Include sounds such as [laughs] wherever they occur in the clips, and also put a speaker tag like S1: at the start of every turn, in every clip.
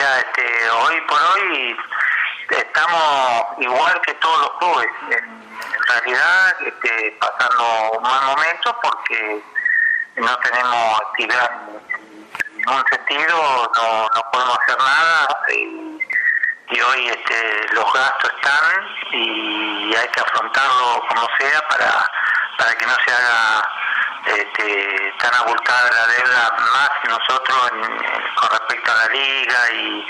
S1: mira, este, hoy por hoy estamos igual que todos los clubes, en, realidad este, pasando un mal momento porque no tenemos actividad en ningún sentido, no, no podemos hacer nada y, hoy este, los gastos están y hay que afrontarlo como sea para, para que no se haga este, tan abultada la deuda más nosotros con respecto a la liga y,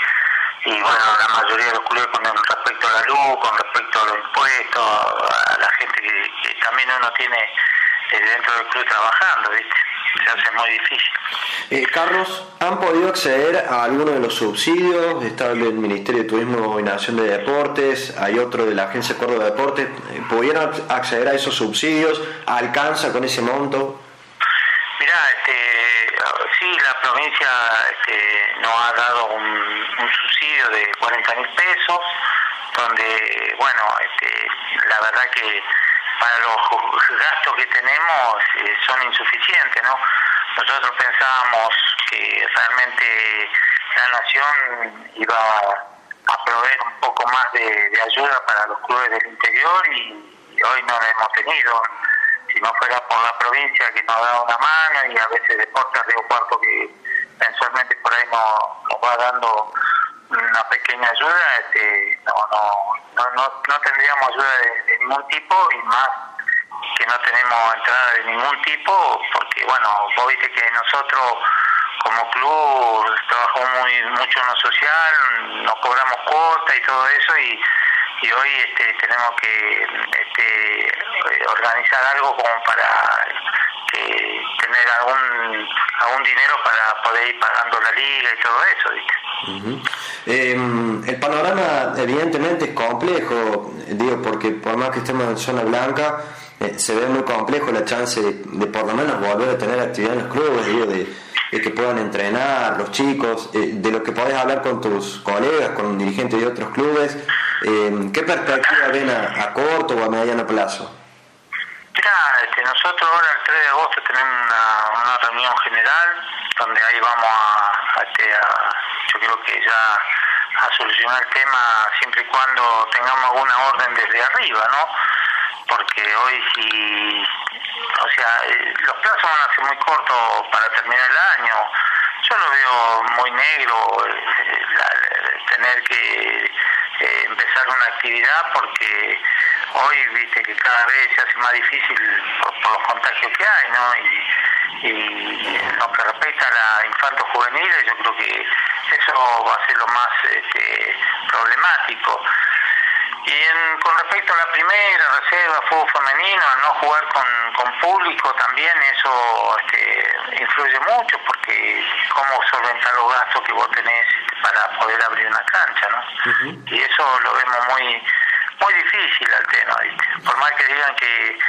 S1: y bueno, la mayoría de los clubes con respecto a la luz, con respecto a los impuestos, a la gente que, también uno tiene eh, dentro del club trabajando, ¿viste? Se hace muy difícil.
S2: Eh, Carlos, ¿han podido acceder a alguno de los subsidios? Está el Ministerio de Turismo y Nación de Deportes, hay otro de la Agencia Córdoba de Deportes. Eh, ¿Pudieron acceder a esos subsidios? ¿Alcanza con ese monto?
S1: Este, sí, la provincia este, nos ha dado un, subsidio de 40 mil pesos, donde, bueno, este, la verdad que para los gastos que tenemos eh, son insuficientes, ¿no? Nosotros pensábamos que realmente la nación iba a proveer un poco más de, ayuda para los clubes del interior y, hoy no lo hemos tenido. Si no fuera por la provincia que nos da una mano y a veces Deportes Río Cuarto que mensualmente por ahí nos, va dando una pequeña ayuda, este, no, no, no, no, tendríamos ayuda de, ningún tipo y más que no tenemos entrada de ningún tipo, porque bueno, vos viste que nosotros como club trabajamos muy mucho en lo social, nos cobramos cuotas y todo eso y, y hoy este, tenemos que este, organizar algo como para tener algún algún dinero para poder ir pagando la liga y todo eso, ¿viste?
S2: Em, el panorama evidentemente es complejo, digo, porque por más que estemos en zona blanca, eh, se ve muy complejo la chance de, por lo menos volver a tener actividad en los clubes, digo, de, que puedan entrenar los chicos, eh, de lo que podés hablar con tus colegas, con dirigentes de otros clubes, em, ¿qué perspectiva ven a, corto o a mediano plazo?
S1: Mira, este, nosotros ahora el 3 de agosto tenemos una, reunión general donde ahí vamos a, este, a, yo creo que ya a solucionar el tema siempre y cuando tengamos alguna orden desde arriba, ¿no? Porque hoy si, o sea, eh, los plazos van a ser muy cortos para terminar el año. Yo lo veo muy negro eh, tener que empezar una actividad porque hoy viste que cada vez se hace más difícil por, los contagios que hay, ¿no? Y, en lo que respecta a la infanto juvenil, yo creo que eso va a ser lo más este, problemático. Y con respecto a la primera reserva, fútbol femenino, no jugar con, con público también eso este, influye mucho porque cómo solventar los gastos que vos tenés para poder abrir una cancha, ¿no? Y eso lo vemos muy muy difícil al tema, Por más que digan que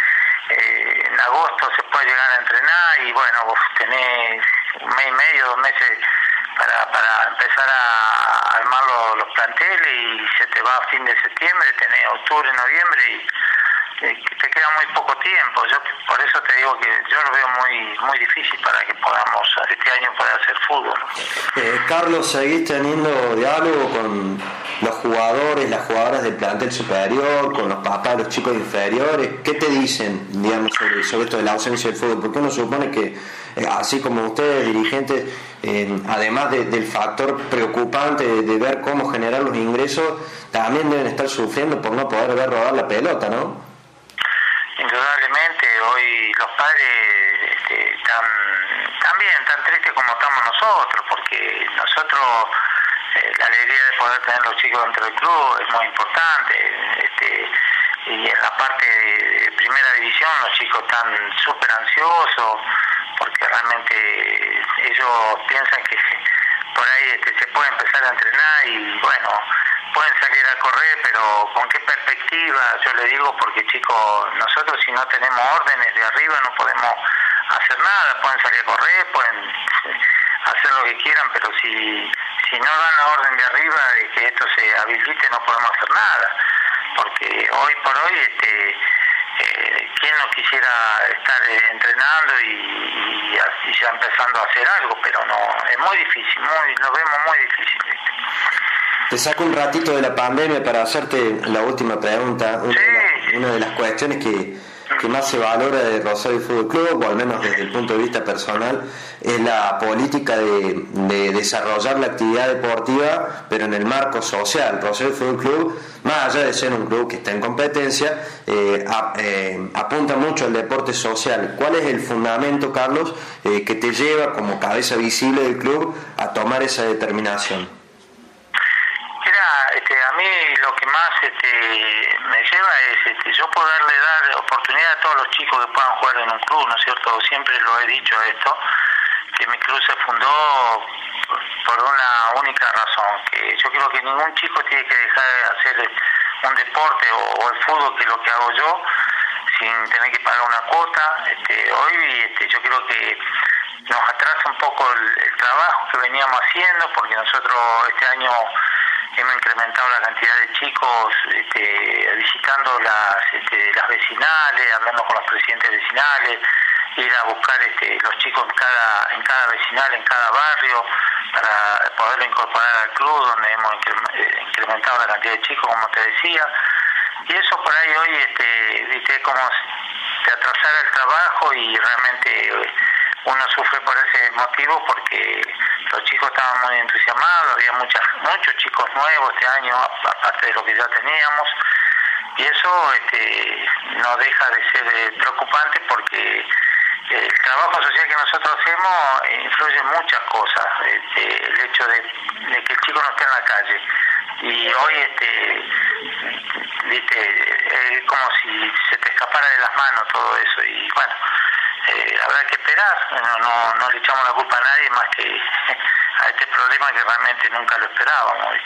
S1: eh, en agosto se puede llegar a entrenar y bueno, vos tenés un mes y medio, dos meses para, para empezar a armar los, los planteles y se te va a fin de septiembre, tenés octubre, noviembre y te queda muy poco tiempo. Yo por eso te digo que yo lo veo muy muy difícil para que podamos este año poder hacer fútbol.
S2: Eh, Carlos, ¿seguís teniendo diálogo con los jugadores, las jugadoras del plantel superior, con los papás, los chicos inferiores? ¿Qué te dicen, digamos, sobre, sobre esto de la ausencia del fútbol? Porque uno supone que, eh, así como ustedes, dirigentes, eh, además del factor preocupante de, ver cómo generar los ingresos, también deben estar sufriendo por no poder ver rodar la pelota, ¿no?
S1: Hoy los padres este, están también tan tristes como estamos nosotros, porque nosotros eh, la alegría de poder tener los chicos dentro del club es muy importante. Este, y en la parte de primera división los chicos están súper ansiosos porque realmente ellos piensan que por ahí este, se puede empezar a entrenar y bueno, pueden salir a correr, pero ¿con qué perspectiva? Yo le digo porque chicos, nosotros si no tenemos órdenes de arriba no podemos hacer nada, pueden salir a correr, pueden hacer lo que quieran, pero si, si no dan la orden de arriba de que esto se habilite no podemos hacer nada, porque hoy por hoy este eh, ¿quién no quisiera estar eh, entrenando y, ya empezando a hacer algo? Pero no, es muy difícil, muy, lo vemos muy difícil.
S2: Te saco un ratito de la pandemia para hacerte la última pregunta. una de las cuestiones que que más se valora de Rosario Fútbol Club, o al menos desde el punto de vista personal, es la política de, desarrollar la actividad deportiva, pero en el marco social. Rosario Fútbol Club, más allá de ser un club que está en competencia, eh, eh, apunta mucho al deporte social. ¿Cuál es el fundamento, Carlos, eh, que te lleva como cabeza visible del club a tomar esa determinación?
S1: Este, a mí lo que más este, me lleva es este, yo poderle dar oportunidad a todos los chicos que puedan jugar en un club, ¿no es cierto? Siempre lo he dicho esto, que mi club se fundó por una única razón, que yo creo que ningún chico tiene que dejar de hacer un deporte o, el fútbol, que es lo que hago yo, sin tener que pagar una cuota. Este, hoy este, yo creo que nos atrasa un poco el trabajo que veníamos haciendo, porque nosotros este año hemos incrementado la cantidad de chicos este, visitando las, este, las vecinales, hablando con los presidentes vecinales, ir a buscar este, los chicos en cada, en cada vecinal, en cada barrio, para poderlo incorporar al club, donde hemos eh, incrementado la cantidad de chicos, como te decía. Y eso por ahí hoy, este, viste, como se atrasara el trabajo y realmente eh, uno sufre por ese motivo porque los chicos estaban muy entusiasmados, había muchas, muchos chicos nuevos este año, aparte de lo que ya teníamos, y eso este, no deja de ser eh, preocupante porque el trabajo social que nosotros hacemos influye muchas cosas, este, el hecho de, que el chico no esté en la calle. Y hoy, este, viste, es como si se te escapara de las manos todo eso. Y bueno, eh, habrá que esperar, no, no, le echamos la culpa a nadie más que [laughs] a este problema que realmente nunca lo esperábamos.